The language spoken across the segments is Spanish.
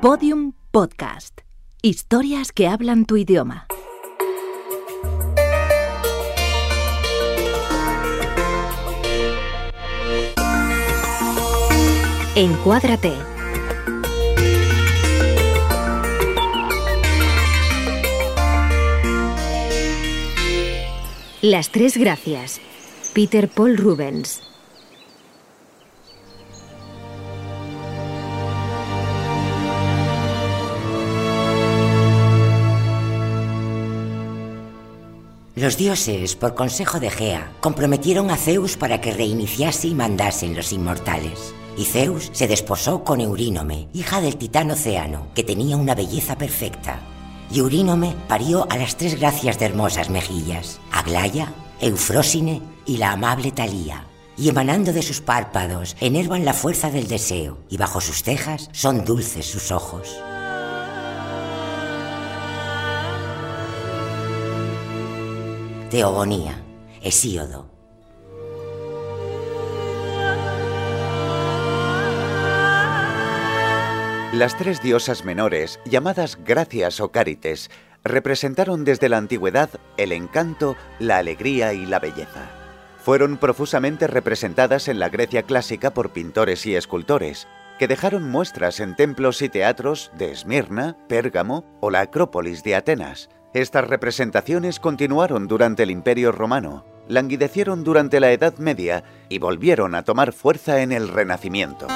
Podium Podcast. Historias que hablan tu idioma. Encuádrate. Las tres gracias. Peter Paul Rubens. Los dioses, por consejo de Gea, comprometieron a Zeus para que reiniciase y mandasen los inmortales. Y Zeus se desposó con Eurínome, hija del titán Océano, que tenía una belleza perfecta. Y Eurínome parió a las tres gracias de hermosas mejillas, Aglaya, Eufrósine y la amable Talía. Y emanando de sus párpados enervan la fuerza del deseo, y bajo sus cejas son dulces sus ojos. Teogonía, Hesíodo. Las tres diosas menores, llamadas Gracias o Cárites, representaron desde la antigüedad el encanto, la alegría y la belleza. Fueron profusamente representadas en la Grecia clásica por pintores y escultores, que dejaron muestras en templos y teatros de Esmirna, Pérgamo o la Acrópolis de Atenas, estas representaciones continuaron durante el Imperio Romano, languidecieron durante la Edad Media y volvieron a tomar fuerza en el Renacimiento.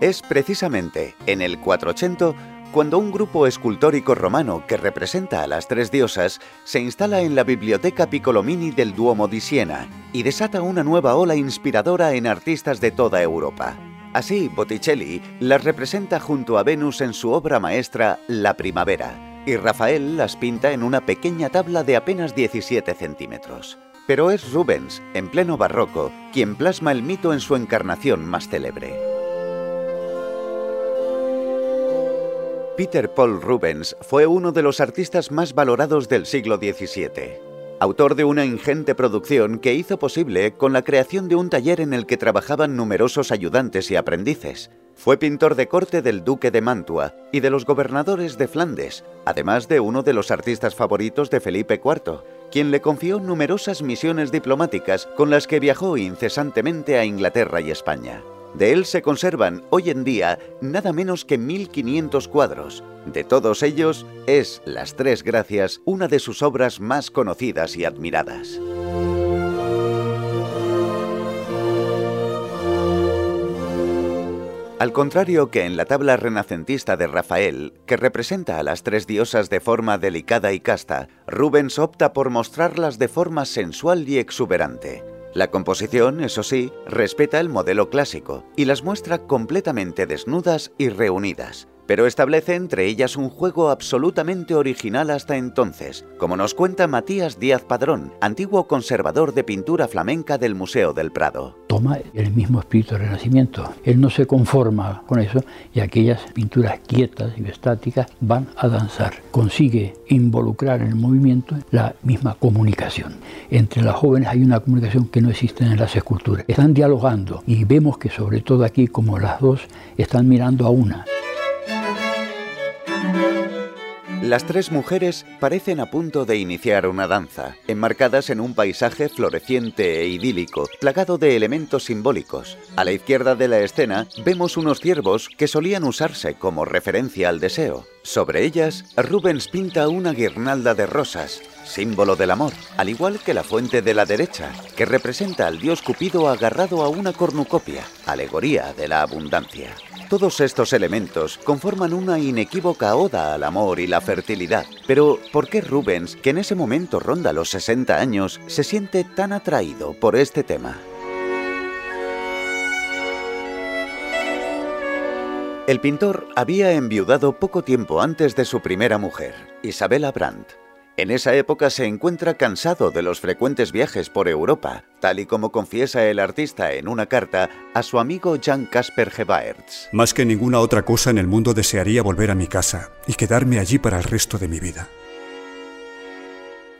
Es precisamente en el 480 cuando un grupo escultórico romano que representa a las tres diosas se instala en la biblioteca Piccolomini del Duomo di Siena y desata una nueva ola inspiradora en artistas de toda Europa. Así, Botticelli las representa junto a Venus en su obra maestra La Primavera, y Rafael las pinta en una pequeña tabla de apenas 17 centímetros. Pero es Rubens, en pleno barroco, quien plasma el mito en su encarnación más célebre. Peter Paul Rubens fue uno de los artistas más valorados del siglo XVII autor de una ingente producción que hizo posible con la creación de un taller en el que trabajaban numerosos ayudantes y aprendices. Fue pintor de corte del duque de Mantua y de los gobernadores de Flandes, además de uno de los artistas favoritos de Felipe IV, quien le confió numerosas misiones diplomáticas con las que viajó incesantemente a Inglaterra y España. De él se conservan hoy en día nada menos que 1.500 cuadros. De todos ellos, es Las Tres Gracias una de sus obras más conocidas y admiradas. Al contrario que en la tabla renacentista de Rafael, que representa a las tres diosas de forma delicada y casta, Rubens opta por mostrarlas de forma sensual y exuberante. La composición, eso sí, respeta el modelo clásico y las muestra completamente desnudas y reunidas, pero establece entre ellas un juego absolutamente original hasta entonces, como nos cuenta Matías Díaz Padrón, antiguo conservador de pintura flamenca del Museo del Prado. Toma el mismo espíritu del Renacimiento. Él no se conforma con eso y aquellas pinturas quietas y estáticas van a danzar. Consigue involucrar en el movimiento la misma comunicación. Entre las jóvenes hay una comunicación que no existe en las esculturas. Están dialogando y vemos que sobre todo aquí como las dos están mirando a una. Las tres mujeres parecen a punto de iniciar una danza, enmarcadas en un paisaje floreciente e idílico, plagado de elementos simbólicos. A la izquierda de la escena vemos unos ciervos que solían usarse como referencia al deseo. Sobre ellas, Rubens pinta una guirnalda de rosas, símbolo del amor, al igual que la fuente de la derecha, que representa al dios Cupido agarrado a una cornucopia, alegoría de la abundancia. Todos estos elementos conforman una inequívoca oda al amor y la fertilidad. Pero, ¿por qué Rubens, que en ese momento ronda los 60 años, se siente tan atraído por este tema? El pintor había enviudado poco tiempo antes de su primera mujer, Isabella Brandt. En esa época se encuentra cansado de los frecuentes viajes por Europa, tal y como confiesa el artista en una carta a su amigo Jan Casper Gebaerts. Más que ninguna otra cosa en el mundo desearía volver a mi casa y quedarme allí para el resto de mi vida.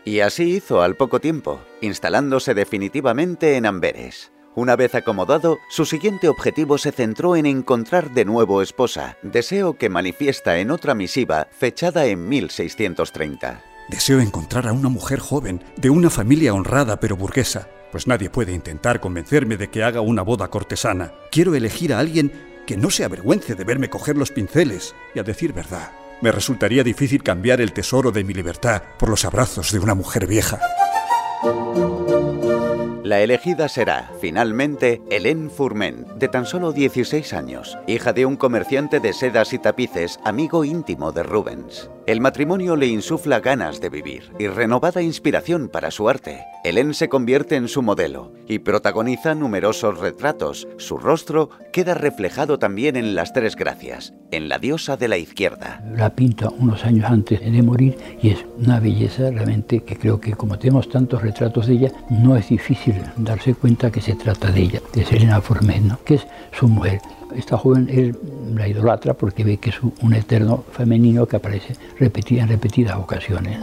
Y así hizo al poco tiempo, instalándose definitivamente en Amberes. Una vez acomodado, su siguiente objetivo se centró en encontrar de nuevo esposa, deseo que manifiesta en otra misiva fechada en 1630. Deseo encontrar a una mujer joven, de una familia honrada pero burguesa, pues nadie puede intentar convencerme de que haga una boda cortesana. Quiero elegir a alguien que no se avergüence de verme coger los pinceles y a decir verdad. Me resultaría difícil cambiar el tesoro de mi libertad por los abrazos de una mujer vieja. La elegida será, finalmente, Hélène Fourment, de tan solo 16 años, hija de un comerciante de sedas y tapices, amigo íntimo de Rubens. El matrimonio le insufla ganas de vivir y renovada inspiración para su arte. Hélène se convierte en su modelo y protagoniza numerosos retratos. Su rostro queda reflejado también en las Tres Gracias, en la diosa de la izquierda. La pinta unos años antes de morir y es una belleza realmente que creo que como tenemos tantos retratos de ella, no es difícil darse cuenta que se trata de ella, de Selena Formen, que es su mujer esta joven él la idolatra porque ve que es un eterno femenino que aparece repetida en repetidas ocasiones.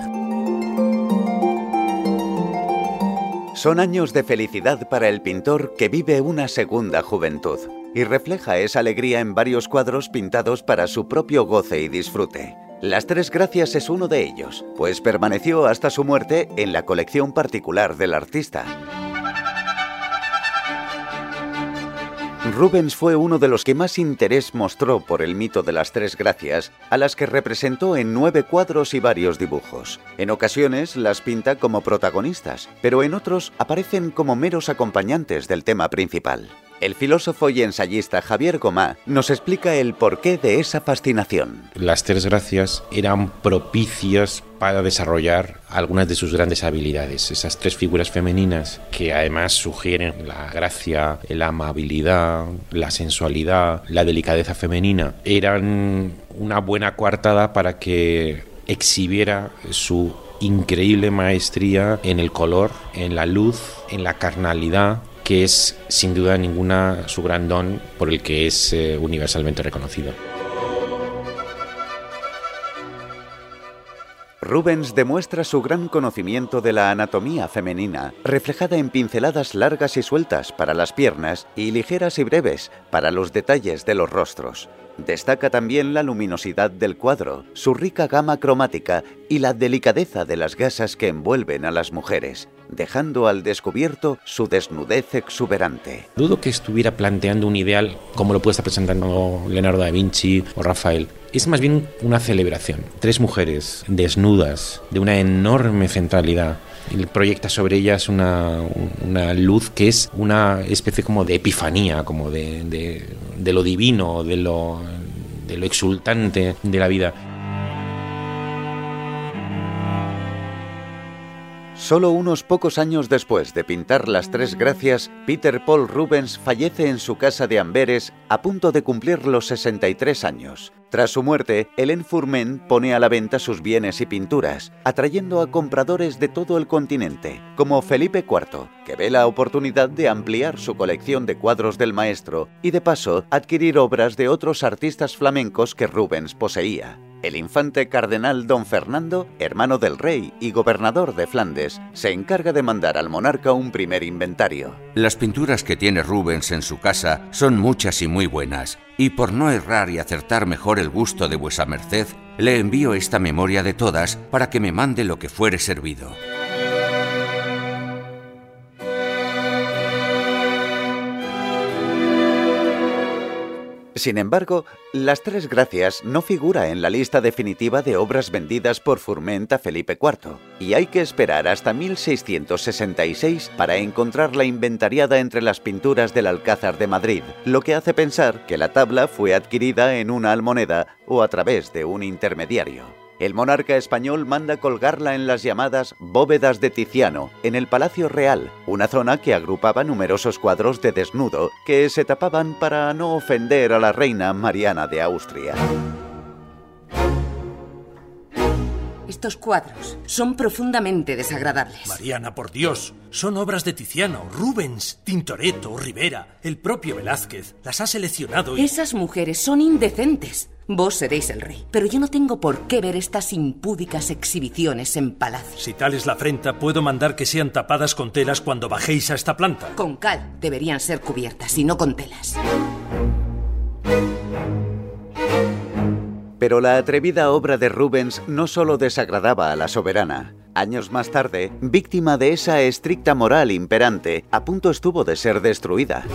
Son años de felicidad para el pintor que vive una segunda juventud y refleja esa alegría en varios cuadros pintados para su propio goce y disfrute. Las Tres Gracias es uno de ellos, pues permaneció hasta su muerte en la colección particular del artista. Rubens fue uno de los que más interés mostró por el mito de las Tres Gracias, a las que representó en nueve cuadros y varios dibujos. En ocasiones las pinta como protagonistas, pero en otros aparecen como meros acompañantes del tema principal. El filósofo y ensayista Javier Gomá nos explica el porqué de esa fascinación. Las tres gracias eran propicias para desarrollar algunas de sus grandes habilidades. Esas tres figuras femeninas que además sugieren la gracia, la amabilidad, la sensualidad, la delicadeza femenina, eran una buena coartada para que exhibiera su increíble maestría en el color, en la luz, en la carnalidad que es sin duda ninguna su gran don por el que es eh, universalmente reconocido. Rubens demuestra su gran conocimiento de la anatomía femenina, reflejada en pinceladas largas y sueltas para las piernas y ligeras y breves para los detalles de los rostros. Destaca también la luminosidad del cuadro, su rica gama cromática y la delicadeza de las gasas que envuelven a las mujeres, dejando al descubierto su desnudez exuberante. Dudo que estuviera planteando un ideal como lo puede estar presentando Leonardo da Vinci o Rafael. Es más bien una celebración. Tres mujeres desnudas, de una enorme centralidad, y proyecta sobre ellas una, luz que es una especie como de epifanía, como de, lo divino, de lo exultante de la vida. Solo unos pocos años después de pintar Las Tres Gracias, Peter Paul Rubens fallece en su casa de Amberes a punto de cumplir los 63 años. Tras su muerte, Hélène Fourmen pone a la venta sus bienes y pinturas, atrayendo a compradores de todo el continente, como Felipe IV, que ve la oportunidad de ampliar su colección de cuadros del maestro y de paso adquirir obras de otros artistas flamencos que Rubens poseía. El infante cardenal don Fernando, hermano del rey y gobernador de Flandes, se encarga de mandar al monarca un primer inventario. Las pinturas que tiene Rubens en su casa son muchas y muy buenas, y por no errar y acertar mejor el gusto de vuesa merced, le envío esta memoria de todas para que me mande lo que fuere servido. Sin embargo, Las Tres Gracias no figura en la lista definitiva de obras vendidas por Furment a Felipe IV, y hay que esperar hasta 1666 para encontrarla inventariada entre las pinturas del Alcázar de Madrid, lo que hace pensar que la tabla fue adquirida en una almoneda o a través de un intermediario el monarca español manda colgarla en las llamadas bóvedas de Tiziano, en el Palacio Real, una zona que agrupaba numerosos cuadros de desnudo que se tapaban para no ofender a la reina Mariana de Austria. Estos cuadros son profundamente desagradables. Mariana, por Dios, son obras de Tiziano, Rubens, Tintoretto, Rivera, el propio Velázquez. Las ha seleccionado y... Esas mujeres son indecentes. Vos seréis el rey, pero yo no tengo por qué ver estas impúdicas exhibiciones en palacio. Si tal es la afrenta, puedo mandar que sean tapadas con telas cuando bajéis a esta planta. Con cal deberían ser cubiertas y no con telas. Pero la atrevida obra de Rubens no solo desagradaba a la soberana. Años más tarde, víctima de esa estricta moral imperante, a punto estuvo de ser destruida.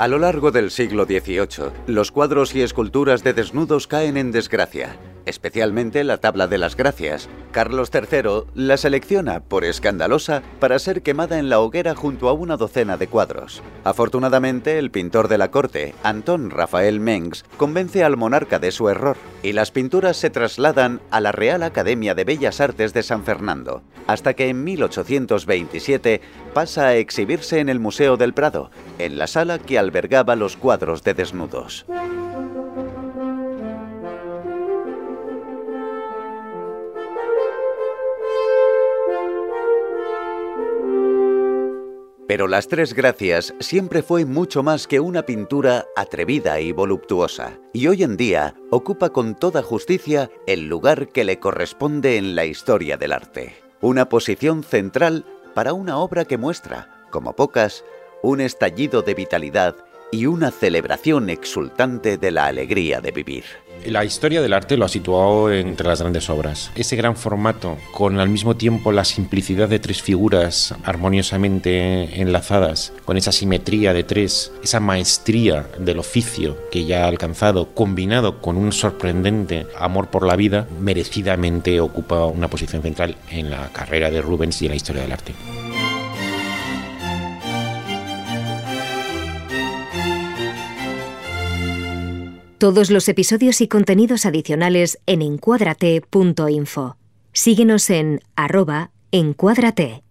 A lo largo del siglo XVIII, los cuadros y esculturas de desnudos caen en desgracia especialmente la Tabla de las Gracias. Carlos III la selecciona por escandalosa para ser quemada en la hoguera junto a una docena de cuadros. Afortunadamente, el pintor de la corte, Antón Rafael Mengs, convence al monarca de su error y las pinturas se trasladan a la Real Academia de Bellas Artes de San Fernando, hasta que en 1827 pasa a exhibirse en el Museo del Prado, en la sala que albergaba los cuadros de desnudos. Pero Las Tres Gracias siempre fue mucho más que una pintura atrevida y voluptuosa, y hoy en día ocupa con toda justicia el lugar que le corresponde en la historia del arte. Una posición central para una obra que muestra, como pocas, un estallido de vitalidad y una celebración exultante de la alegría de vivir. La historia del arte lo ha situado entre las grandes obras. Ese gran formato, con al mismo tiempo la simplicidad de tres figuras armoniosamente enlazadas, con esa simetría de tres, esa maestría del oficio que ya ha alcanzado, combinado con un sorprendente amor por la vida, merecidamente ocupa una posición central en la carrera de Rubens y en la historia del arte. Todos los episodios y contenidos adicionales en encuadrate.info. Síguenos en arroba encuadrate.